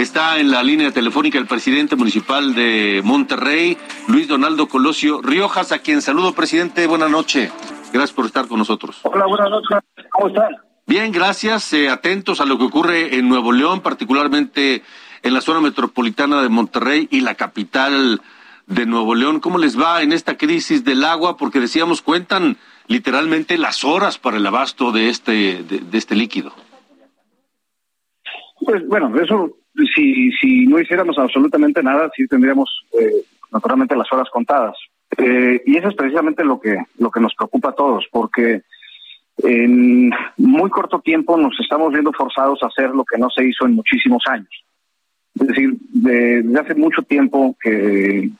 Está en la línea telefónica el presidente municipal de Monterrey, Luis Donaldo Colosio Riojas, a quien saludo, presidente. Buenas noches. Gracias por estar con nosotros. Hola, buenas noches. ¿Cómo están? Bien, gracias. Eh, atentos a lo que ocurre en Nuevo León, particularmente en la zona metropolitana de Monterrey y la capital de Nuevo León. ¿Cómo les va en esta crisis del agua? Porque decíamos, cuentan literalmente las horas para el abasto de este, de, de este líquido. Pues bueno, eso, si, si no hiciéramos absolutamente nada, sí tendríamos eh, naturalmente las horas contadas. Eh, y eso es precisamente lo que, lo que nos preocupa a todos, porque en muy corto tiempo nos estamos viendo forzados a hacer lo que no se hizo en muchísimos años. Es decir, desde hace mucho tiempo que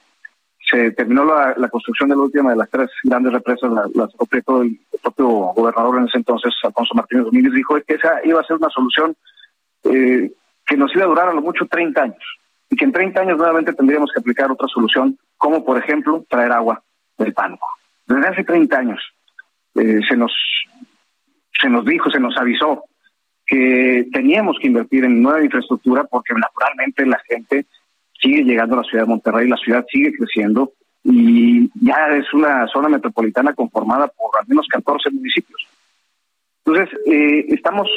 se terminó la, la, construcción de la última de las tres grandes represas, la propietó el, el, propio gobernador en ese entonces, Alfonso Martínez Domínguez, dijo que esa iba a ser una solución eh, que nos iba a durar a lo mucho 30 años y que en 30 años nuevamente tendríamos que aplicar otra solución, como por ejemplo traer agua del pánico. Desde hace 30 años eh, se nos se nos dijo, se nos avisó que teníamos que invertir en nueva infraestructura porque naturalmente la gente sigue llegando a la ciudad de Monterrey, la ciudad sigue creciendo y ya es una zona metropolitana conformada por al menos 14 municipios. Entonces, eh, estamos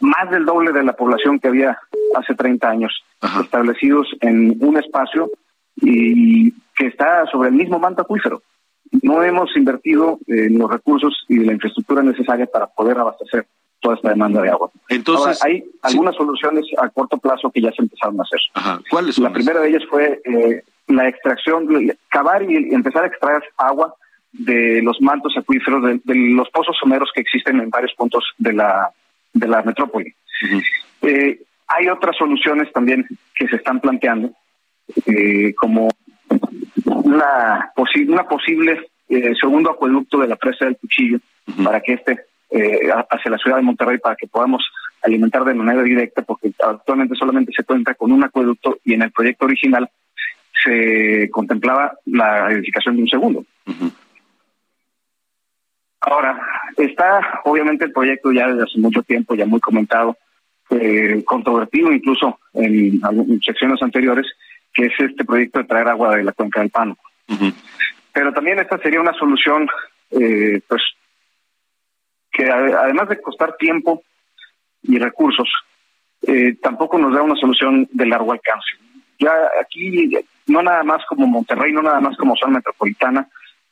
más del doble de la población que había hace 30 años Ajá. establecidos en un espacio y que está sobre el mismo manto acuífero. No hemos invertido en los recursos y la infraestructura necesaria para poder abastecer toda esta demanda de agua. Entonces, Ahora, hay algunas soluciones a corto plazo que ya se empezaron a hacer. Ajá. ¿Cuáles La primera de ellas fue eh, la extracción, cavar y empezar a extraer agua de los mantos acuíferos, de, de los pozos someros que existen en varios puntos de la de la metrópoli. Uh -huh. eh, hay otras soluciones también que se están planteando, eh, como una, posi una posible eh, segundo acueducto de la presa del Cuchillo, uh -huh. para que este eh, hacia la ciudad de Monterrey, para que podamos alimentar de manera directa, porque actualmente solamente se cuenta con un acueducto y en el proyecto original se contemplaba la edificación de un segundo. Uh -huh. Ahora, está obviamente el proyecto ya desde hace mucho tiempo, ya muy comentado, eh, controvertido incluso en, en, secciones anteriores, que es este proyecto de traer agua de la cuenca del. Uh -huh. Pero también esta sería una solución, eh, pues, que además de costar tiempo y recursos, eh, tampoco nos da una solución de largo alcance. Ya aquí, no nada más como Monterrey, no nada más como zona metropolitana,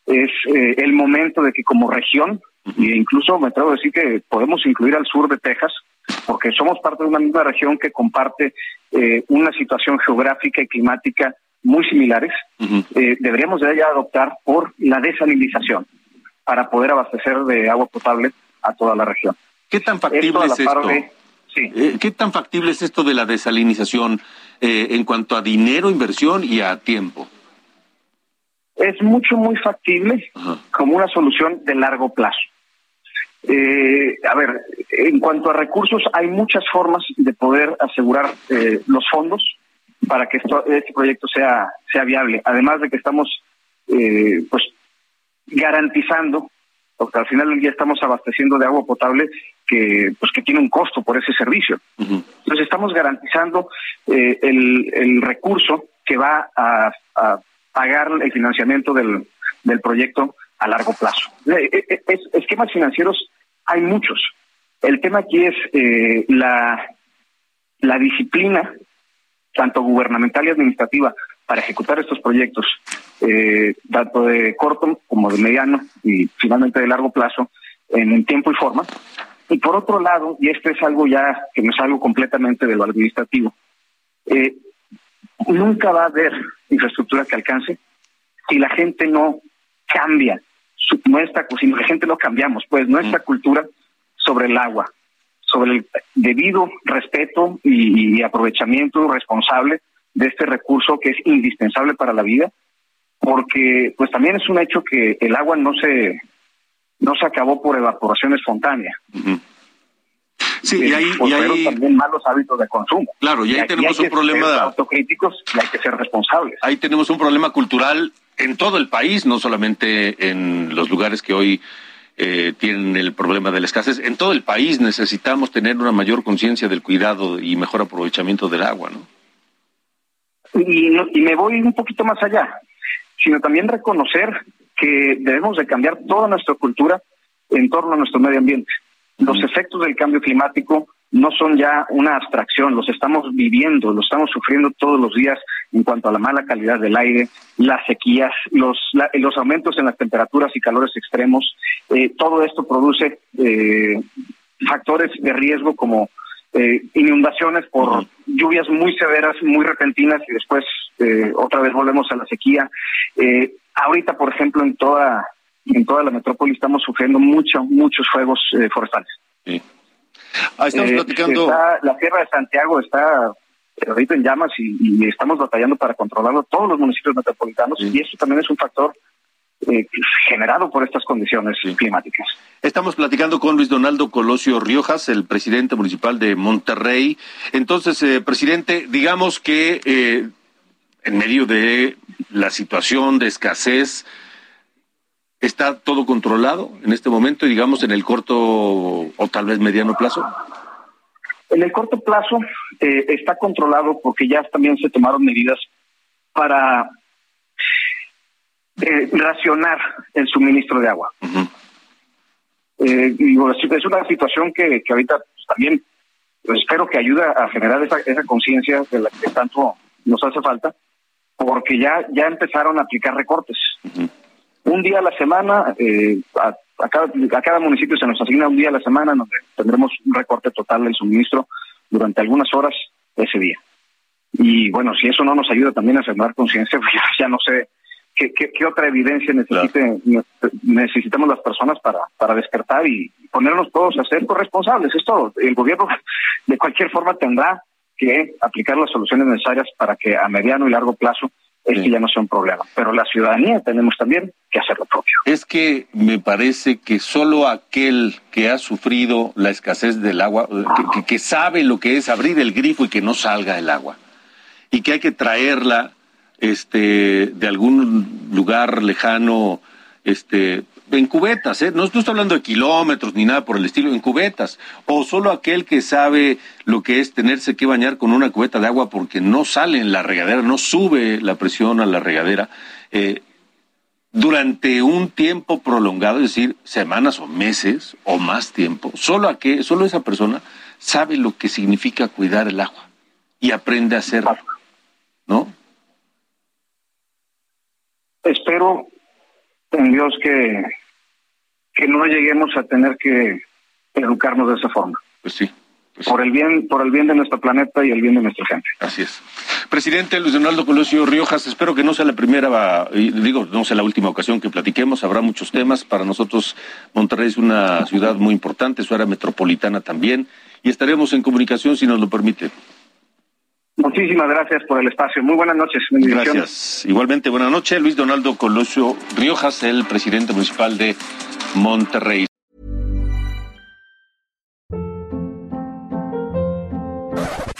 es eh, el momento de que como región, e incluso me atrevo a decir que podemos incluir al sur de Texas, porque somos parte de una misma región que comparte eh, una situación geográfica y climática muy similares, uh -huh. eh, deberíamos de ya adoptar por la desalinización para poder abastecer de agua potable a toda la región. ¿Qué tan factible esto es esto? De, sí. eh, ¿Qué tan factible es esto de la desalinización eh, en cuanto a dinero, inversión y a tiempo? Es mucho, muy factible como una solución de largo plazo. Eh, a ver, en cuanto a recursos, hay muchas formas de poder asegurar eh, los fondos para que esto, este proyecto sea, sea viable. Además de que estamos eh, pues garantizando, porque al final del día estamos abasteciendo de agua potable que pues que tiene un costo por ese servicio. Uh -huh. Entonces estamos garantizando eh, el, el recurso que va a, a pagar el financiamiento del, del proyecto a largo plazo. Es, es, esquemas financieros hay muchos. El tema aquí es eh, la, la disciplina, tanto gubernamental y administrativa, para ejecutar estos proyectos, eh, tanto de corto como de mediano y finalmente de largo plazo, en, tiempo y forma. Y por otro lado, y esto es algo ya que no es algo completamente de lo administrativo, eh, nunca va a haber infraestructura que alcance si la gente no cambia su, nuestra, si la gente no cambiamos, pues nuestra mm. cultura sobre el agua. sobre el debido respeto y, aprovechamiento responsable de este recurso que es indispensable para la vida, porque pues también es un hecho que el agua no se no se acabó por evaporación espontánea. Sí, y hay, y también malos hábitos de consumo. Claro, y ahí tenemos un problema de autocríticos y hay que ser responsables. Ahí tenemos un problema cultural en todo el país, no solamente en los lugares que hoy eh, tienen el problema de la escasez. En todo el país necesitamos tener una mayor conciencia del cuidado y mejor aprovechamiento del agua, ¿no? Y, y me voy un poquito más allá, sino también reconocer que debemos de cambiar toda nuestra cultura en torno a nuestro medio ambiente. Los efectos del cambio climático no son ya una abstracción, los estamos viviendo, los estamos sufriendo todos los días en cuanto a la mala calidad del aire, las sequías, los, los aumentos en las temperaturas y calores extremos. Eh, todo esto produce eh, factores de riesgo como eh, inundaciones por lluvias muy severas, muy repentinas y después otra vez volvemos a la sequía. ahorita, por ejemplo, en toda en toda la metrópoli estamos sufriendo mucho, muchos fuegos forestales. Sí. Ah, estamos eh, platicando. la Sierra de Santiago está ahorita en llamas y, estamos batallando para controlarlo todos los municipios metropolitanos y eso también es un factor eh, generado por estas condiciones climáticas. Estamos platicando con Luis Donaldo Colosio Riojas, el presidente municipal de Monterrey. Entonces, eh, presidente, digamos que en medio de la situación de escasez, ¿Está todo controlado en este momento, digamos, en el corto o tal vez mediano plazo? En el corto plazo eh, está controlado porque ya también se tomaron medidas para eh, racionar el suministro de agua. Eh, es una situación que, ahorita pues, también pues, espero que ayude a generar esa, esa conciencia de la que tanto nos hace falta, porque ya, ya empezaron a aplicar recortes un día a la semana, eh, a, cada, municipio se nos asigna un día a la semana donde tendremos un recorte total del suministro durante algunas horas ese día. Y bueno, si eso no nos ayuda también a sembrar conciencia, pues ya, no sé qué, qué, otra evidencia necesite, necesitamos las personas para, para despertar y ponernos todos a ser corresponsables. Es todo. El gobierno de cualquier forma tendrá que aplicar las soluciones necesarias para que a mediano y largo plazo es que ya no sea un problema. Pero la ciudadanía tenemos también que hacer lo propio. Es que me parece que solo aquel que ha sufrido la escasez del agua, que, sabe lo que es abrir el grifo y que no salga el agua, y que hay que traerla este, de algún lugar lejano, este, en cubetas, ¿eh? no, estoy hablando de kilómetros ni nada por el estilo, en cubetas, o solo aquel que sabe lo que es tenerse que bañar con una cubeta de agua porque no sale en la regadera, no sube la presión a la regadera, eh, durante un tiempo prolongado, es decir, semanas o meses o más tiempo, solo, a que, solo esa persona sabe lo que significa cuidar el agua y aprende a hacerlo, ¿no? Espero en Dios que, que no lleguemos a tener que educarnos de esa forma. Pues sí. Pues por el bien, por el bien de nuestro planeta y el bien de nuestra gente. Así es. Presidente Luis Donaldo Colosio Riojas, espero que no sea la primera, digo, no sea la última ocasión que platiquemos, habrá muchos temas. Para nosotros, Monterrey es una ciudad muy importante, su área metropolitana también, y estaremos en comunicación si nos lo permite. Muchísimas gracias por el espacio. Muy buenas noches. Gracias. Igualmente, buenas noches. Luis Donaldo Colosio Riojas, el presidente municipal de Monterrey.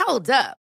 Hold up.